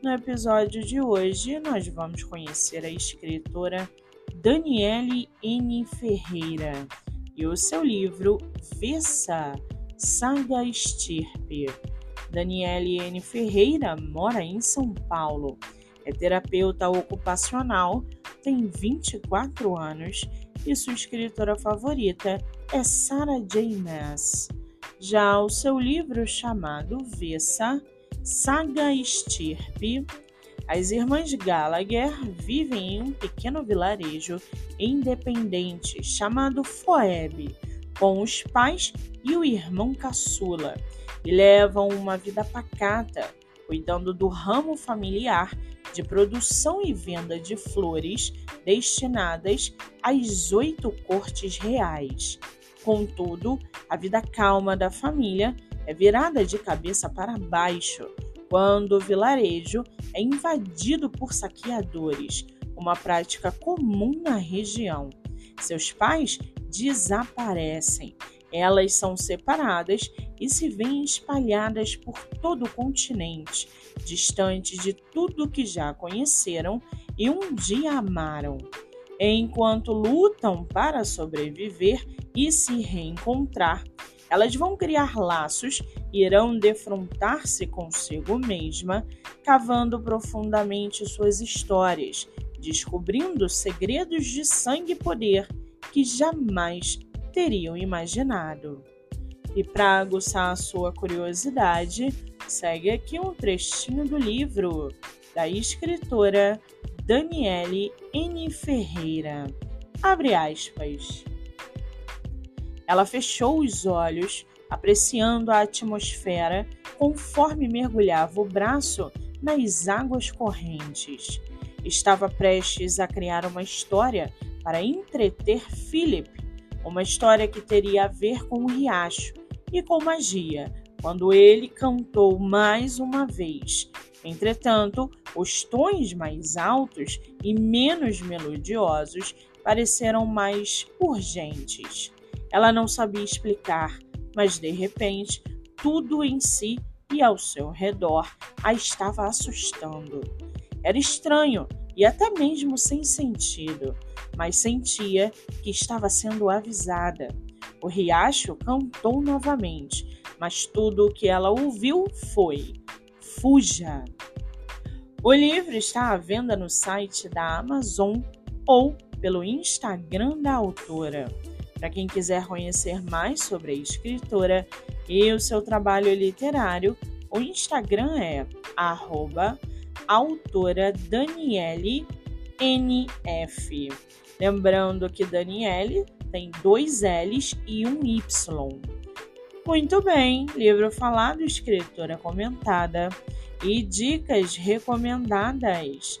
No episódio de hoje, nós vamos conhecer a escritora Daniele N. Ferreira e o seu livro Vessa Saga Estirpe. Daniele N. Ferreira mora em São Paulo. É terapeuta ocupacional, tem 24 anos e sua escritora favorita é Sarah J. Maas. Já o seu livro chamado Vessa, Saga Estirpe, as irmãs Gallagher vivem em um pequeno vilarejo independente chamado Foeb, com os pais e o irmão caçula, e levam uma vida pacata, cuidando do ramo familiar de produção e venda de flores destinadas às oito cortes reais. Contudo, a vida calma da família é virada de cabeça para baixo quando o vilarejo é invadido por saqueadores, uma prática comum na região. Seus pais desaparecem. Elas são separadas e se veem espalhadas por todo o continente, distantes de tudo que já conheceram e um dia amaram. Enquanto lutam para sobreviver e se reencontrar, elas vão criar laços e irão defrontar-se consigo mesma, cavando profundamente suas histórias, descobrindo segredos de sangue e poder que jamais teriam imaginado. E para aguçar a sua curiosidade, segue aqui um trechinho do livro da escritora Daniele N. Ferreira. Abre aspas. Ela fechou os olhos, apreciando a atmosfera conforme mergulhava o braço nas águas correntes. Estava prestes a criar uma história para entreter Philip, uma história que teria a ver com o riacho e com magia, quando ele cantou mais uma vez, Entretanto, os tons mais altos e menos melodiosos pareceram mais urgentes. Ela não sabia explicar, mas de repente, tudo em si e ao seu redor a estava assustando. Era estranho e até mesmo sem sentido, mas sentia que estava sendo avisada. O riacho cantou novamente, mas tudo o que ela ouviu foi: Fuja! O livro está à venda no site da Amazon ou pelo Instagram da autora. Para quem quiser conhecer mais sobre a escritora e o seu trabalho literário, o Instagram é arroba autora Daniele NF. Lembrando que Daniele tem dois L's e um Y. Muito bem, livro falado, escritora comentada e dicas recomendadas.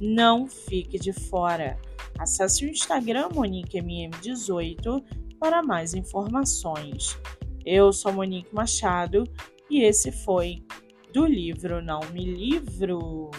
Não fique de fora. Acesse o Instagram MoniqueMM18 para mais informações. Eu sou Monique Machado e esse foi do livro Não Me Livro.